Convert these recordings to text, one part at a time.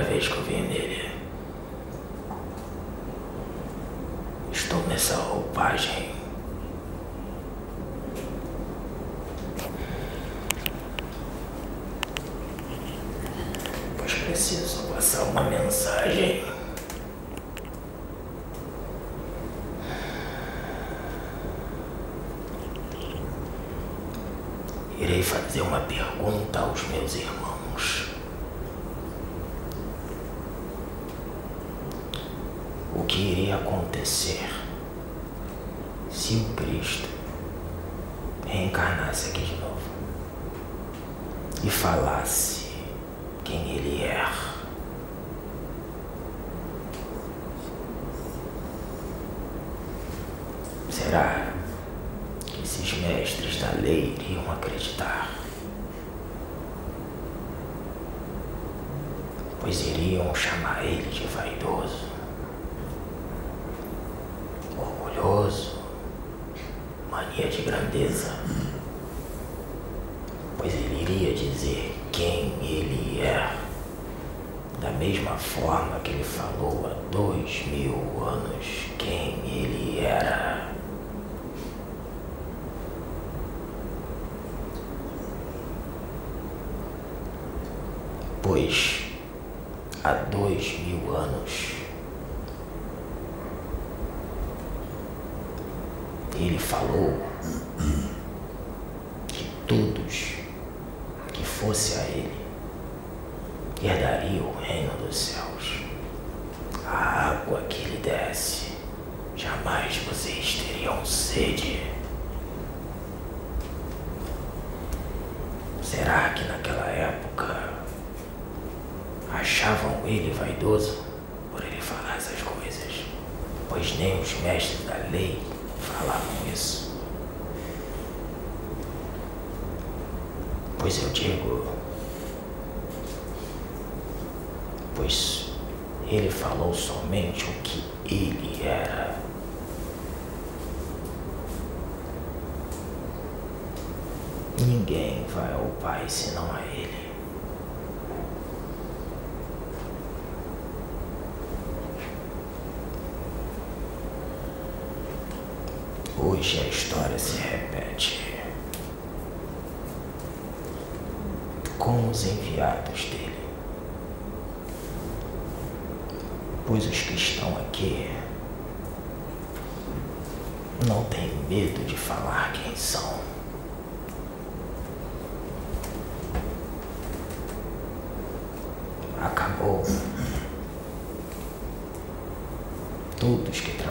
primeira vez que eu vim nele. Estou nessa roupagem. Pois preciso passar uma mensagem. Irei fazer uma pergunta aos meus irmãos. O que iria acontecer se o Cristo reencarnasse aqui de novo e falasse quem ele é? Será que esses mestres da lei iriam acreditar? Pois iriam chamar ele de vaidoso, orgulhoso, mania de grandeza. Pois ele iria dizer quem ele é, da mesma forma que ele falou há dois mil anos quem ele era. Pois há dois mil anos ele falou que todos que fosse a ele herdariam o reino dos céus. A água que lhe desce, jamais vocês teriam sede. Será que naquela época achavam ele vaidoso por ele falar essas coisas? Pois nem os mestres da lei falavam isso. Pois eu digo, pois ele falou somente o que ele era. Ninguém vai ao Pai senão a Ele. Hoje a história se repete com os enviados dele. Pois os que estão aqui não têm medo de falar quem são.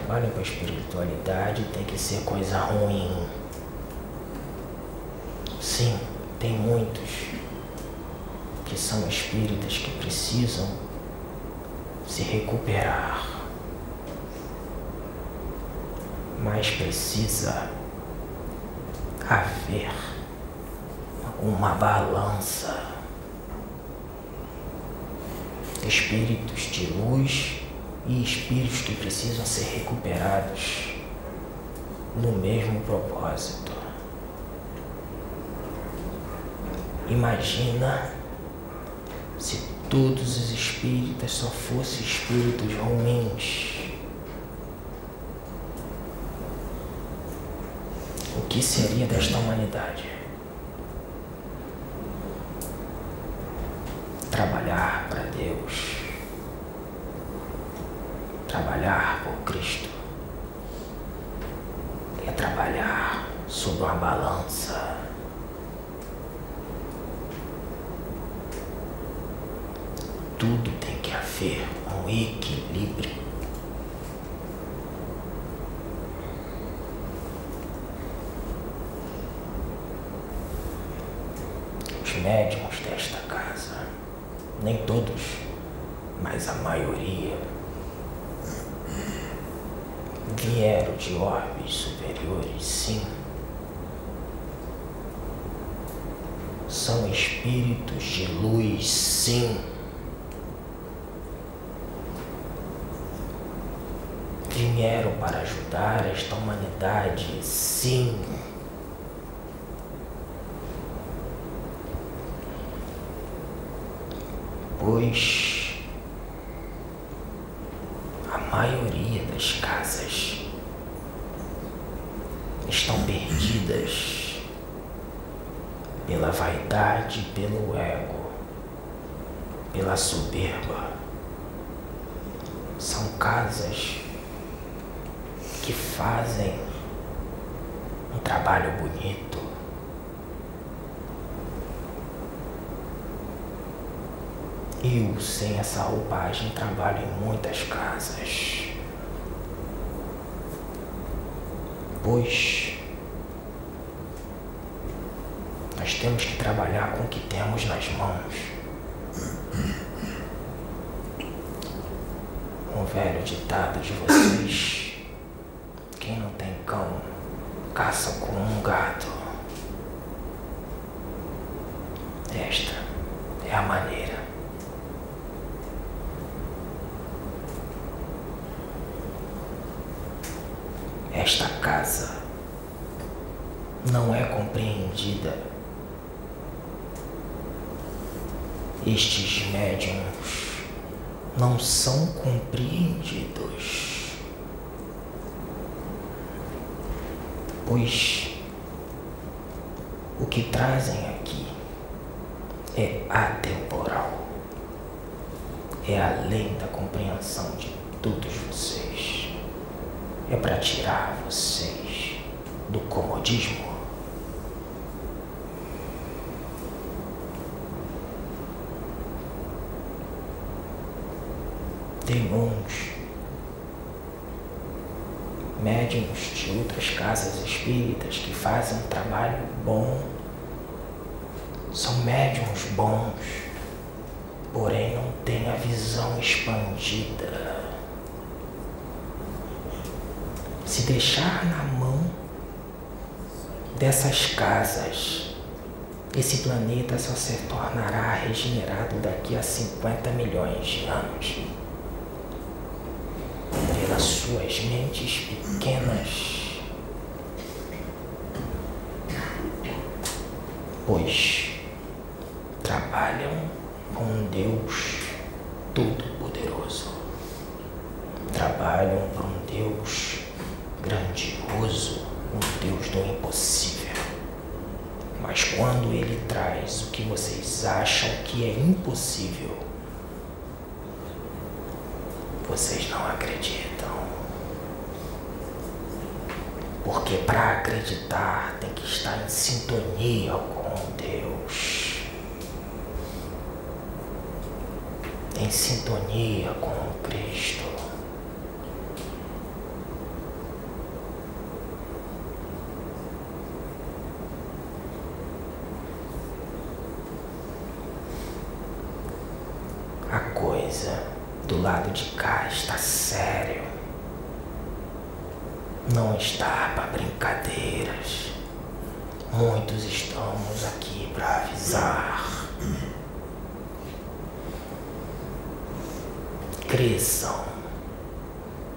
Trabalham com a espiritualidade tem que ser coisa ruim. Sim, tem muitos que são espíritas que precisam se recuperar. Mas precisa haver uma balança. Espíritos de luz e espíritos que precisam ser recuperados no mesmo propósito. Imagina se todos os espíritas só fossem espíritos ruins. O que seria desta humanidade? Trabalhar para Deus trabalhar por Cristo é trabalhar sob uma balança. Tudo tem que haver um equilíbrio. Os médiums desta casa, nem todos, mas a maioria, vieram de orbes superiores, sim. São espíritos de luz, sim. vieram para ajudar esta humanidade, sim. Pois a maioria das casas estão perdidas pela vaidade, pelo ego, pela soberba. São casas que fazem um trabalho bonito. Eu, sem essa roupagem, trabalho em muitas casas. Pois nós temos que trabalhar com o que temos nas mãos. Um velho ditado de vocês: quem não tem cão, caça com um gato. Esta é a maneira. Esta casa não é compreendida. Estes médiums não são compreendidos. Pois o que trazem aqui é atemporal, é além da compreensão de todos vocês. É para tirar vocês do comodismo. Tem uns médiums de outras casas espíritas que fazem um trabalho bom, são médiums bons, porém não têm a visão expandida. Se deixar na mão dessas casas, esse planeta só se tornará regenerado daqui a 50 milhões de anos. Suas mentes pequenas. Pois trabalham com um Deus todo-poderoso. Trabalham para um Deus grandioso, um Deus do impossível. Mas quando ele traz o que vocês acham que é impossível, vocês não acreditam. Porque para acreditar tem que estar em sintonia com Deus. Em sintonia com Cristo. A coisa do lado de cá está sério. Não está para brincadeiras. Muitos estamos aqui para avisar. Cresçam,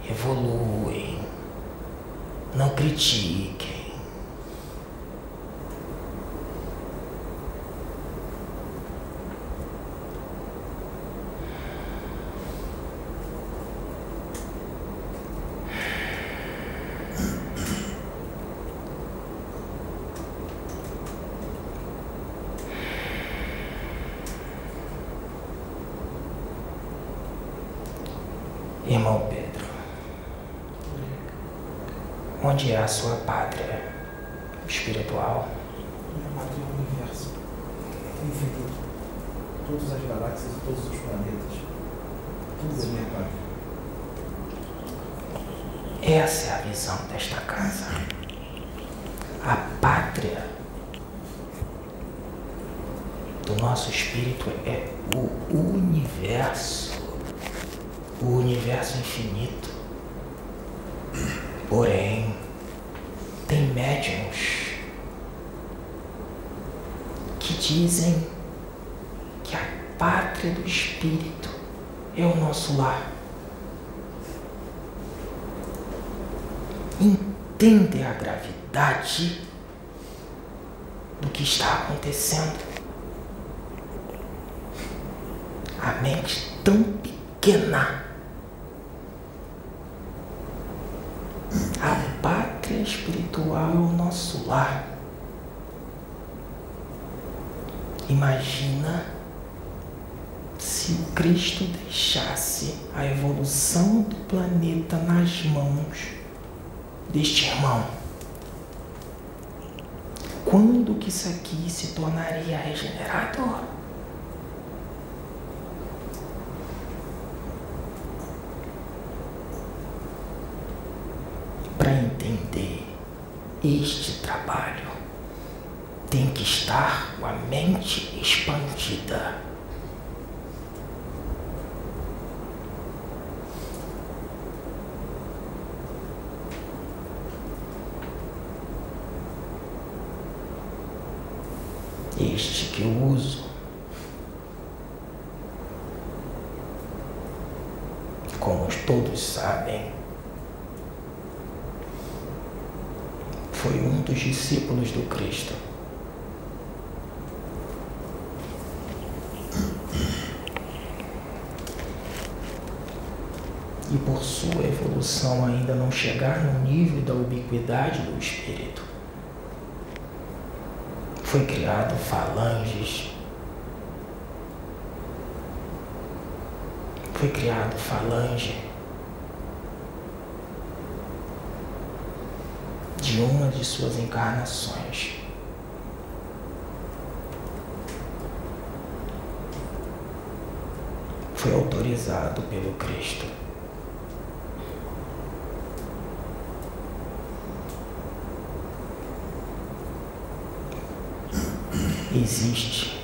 evoluem, não critiquem. Irmão Pedro, onde é a sua pátria espiritual? Minha pátria é o universo. Infinito. Todas as galáxias e todos os planetas. Tudo é minha pátria. Essa é a visão desta casa. A pátria do nosso espírito é o universo. O universo infinito. Porém, tem médiums que dizem que a pátria do espírito é o nosso lar. entender a gravidade do que está acontecendo. A mente tão pequena. A pátria espiritual é o nosso lar. Imagina se o Cristo deixasse a evolução do planeta nas mãos deste irmão. Quando que isso aqui se tornaria regenerador? Para entender este trabalho, tem que estar com a mente expandida. este que eu uso. Como todos sabem, foi um dos discípulos do Cristo. E por sua evolução ainda não chegar no nível da ubiquidade do Espírito, foi criado falanges. Foi criado falange de uma de suas encarnações. Foi autorizado pelo Cristo. existe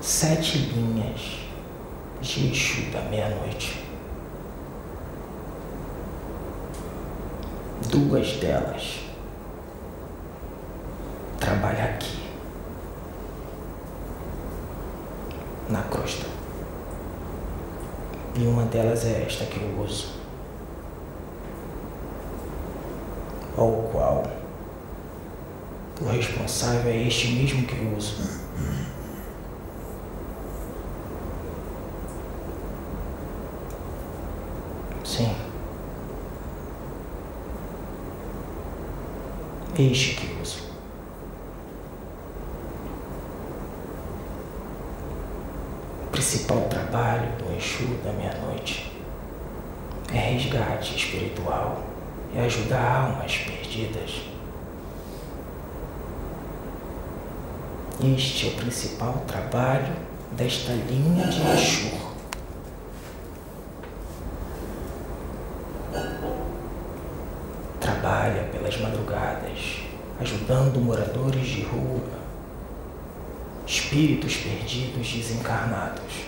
sete linhas de Exu da meia-noite. Duas delas trabalham aqui, na crosta. E uma delas é esta que eu uso, ao qual o responsável é este mesmo que eu uso. Sim. Uso. O principal trabalho do Exu da meia-noite é resgate espiritual e ajudar almas perdidas. Este é o principal trabalho desta linha de Exu. Trabalha pelas madrugadas, ajudando moradores de rua, espíritos perdidos desencarnados.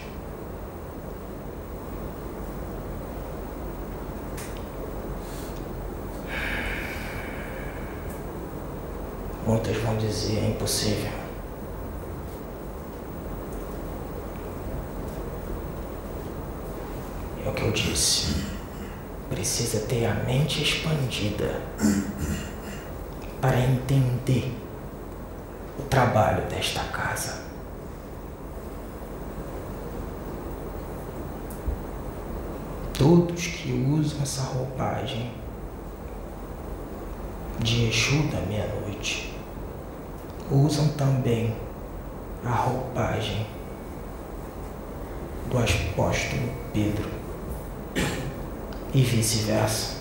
Muitas vão dizer é impossível. É o que eu disse. Precisa ter a mente expandida para entender o trabalho desta casa. Todos que usam essa roupagem de Exu da meia-noite usam também a roupagem do apóstolo Pedro e vice-versa,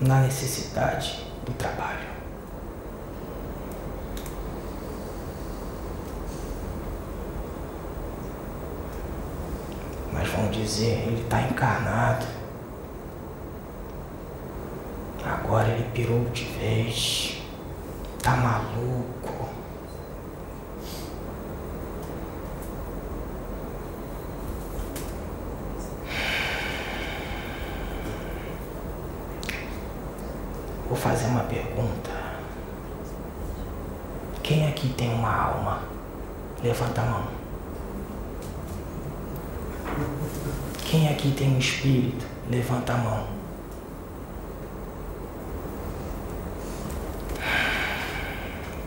na necessidade do trabalho. Mas vão dizer, ele está encarnado. Agora ele pirou de vez. Tá maluco. Vou fazer uma pergunta. Quem aqui tem uma alma? Levanta a mão. Quem aqui tem um espírito, levanta a mão.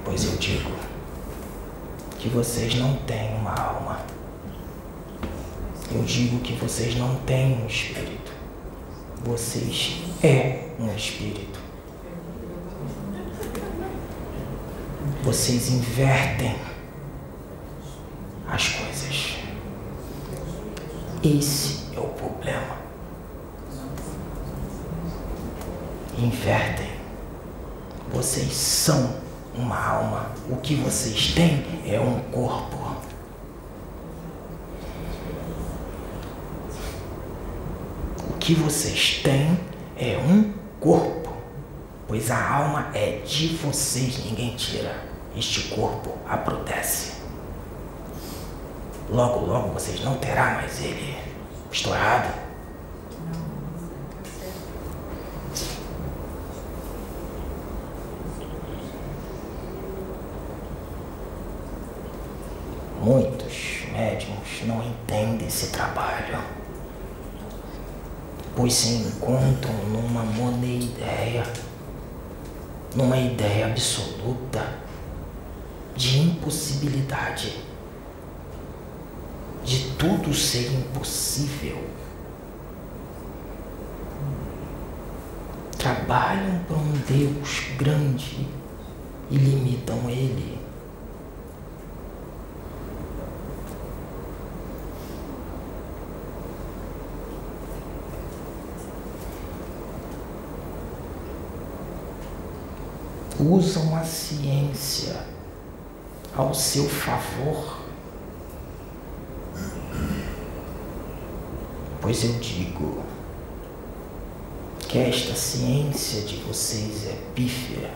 Pois eu digo que vocês não têm uma alma. Eu digo que vocês não têm um espírito. Vocês é um espírito. Vocês invertem as coisas. Esse Invertem. Vocês são uma alma. O que vocês têm é um corpo. O que vocês têm é um corpo. Pois a alma é de vocês, ninguém tira. Este corpo a protege. Logo, logo vocês não terá mais ele. Estou errado? Muitos médiums não entendem esse trabalho, pois se encontram numa moneideia, numa ideia absoluta de impossibilidade, de tudo ser impossível. Trabalham para um Deus grande e limitam ele. Usam a ciência ao seu favor. Pois eu digo que esta ciência de vocês é pífia.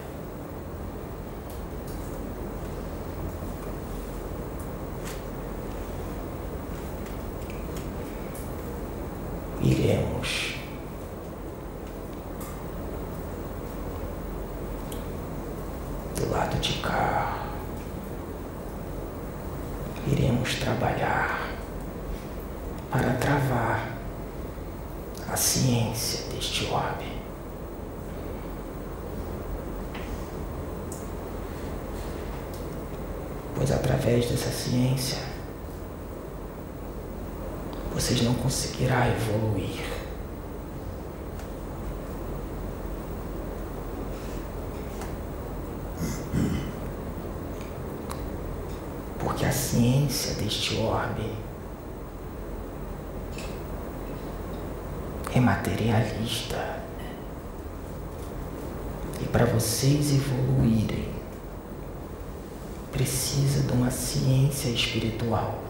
Iremos do lado de cá. Iremos trabalhar para travar ciência deste orbe. Pois através dessa ciência vocês não conseguirão evoluir. Porque a ciência deste orbe é materialista. E para vocês evoluírem, precisa de uma ciência espiritual.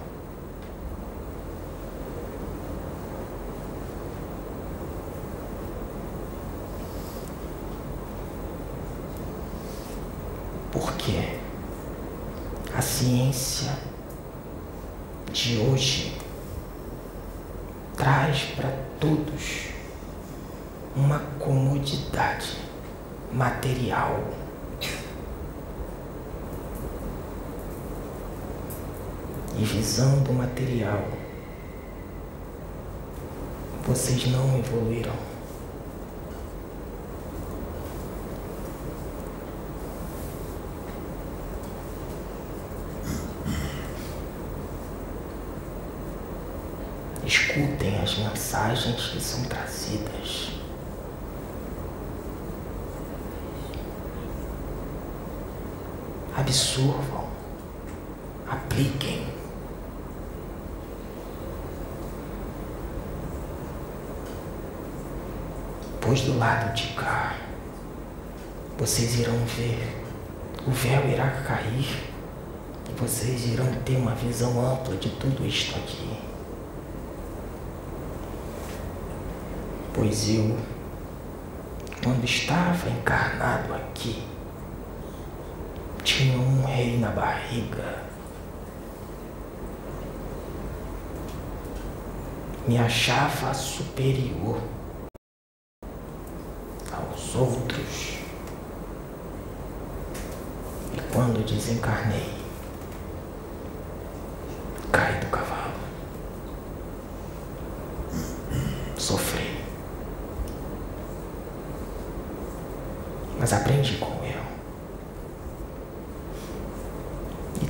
Porque a ciência de hoje traz para todos uma comodidade material. E visando o material, vocês não evoluirão. Escutem as mensagens que são trazidas. Absorvam, apliquem. Pois do lado de cá, vocês irão ver, o véu irá cair e vocês irão ter uma visão ampla de tudo isto aqui. Pois eu, quando estava encarnado aqui, tinha um rei na barriga. Me achava superior aos outros. E quando desencarnei, caí do cavalo. Sofri. Mas aprendi com o erro.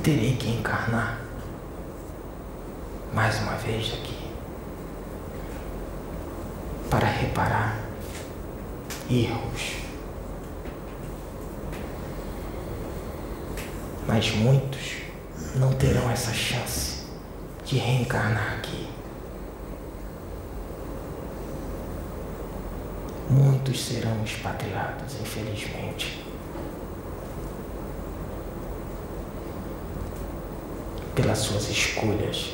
terei que encarnar mais uma vez aqui para reparar erros. Mas muitos não terão essa chance de reencarnar aqui. Muitos serão expatriados, infelizmente. Pelas suas escolhas.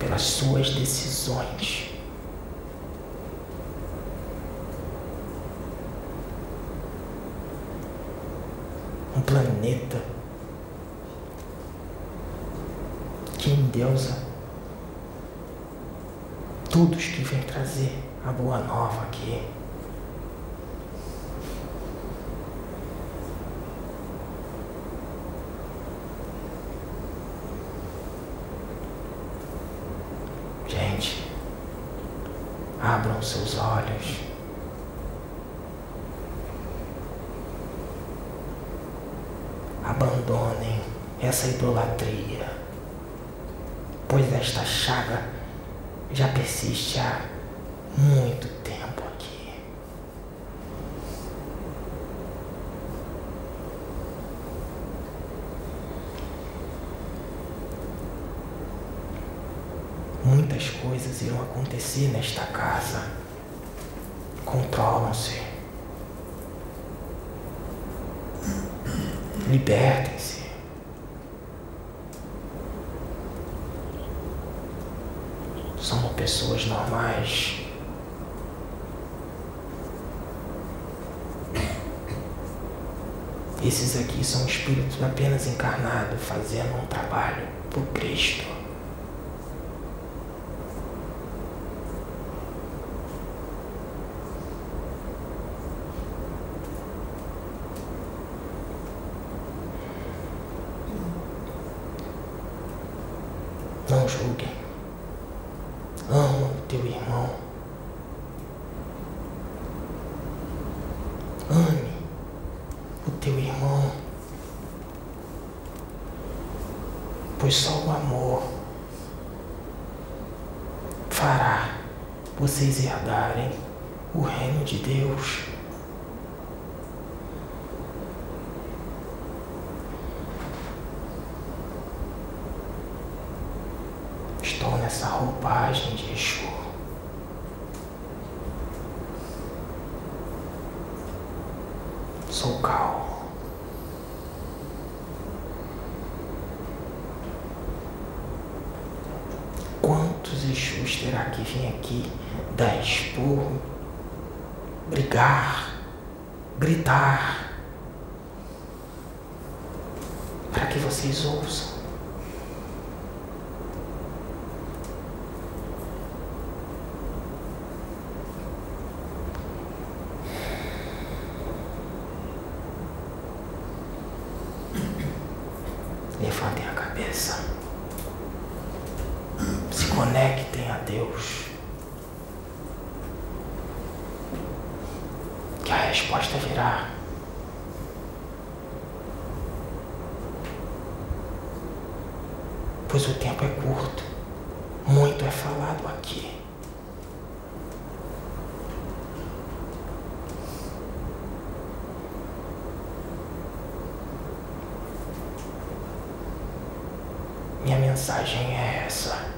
Pelas suas decisões. Um planeta que endeusa todos que vêm trazer a boa nova aqui. Abandonem essa idolatria, pois esta chaga já persiste há muito tempo aqui. Muitas coisas irão acontecer nesta casa. Controlam-se. Libertem-se. Somos pessoas normais. Esses aqui são espíritos apenas encarnados fazendo um trabalho por Cristo. Não julguem. Ama o teu irmão. Ame o teu irmão. Pois só o amor fará vocês herdarem o reino de Deus. Estou nessa roupagem de Exu. Sou calmo. Quantos Exus terá que vir aqui dar esporro, brigar, gritar, para que vocês ouçam? Levantem a cabeça. Se conectem a Deus. Que a resposta virá. Pois o tempo é curto. Muito é falado aqui. Minha mensagem é essa.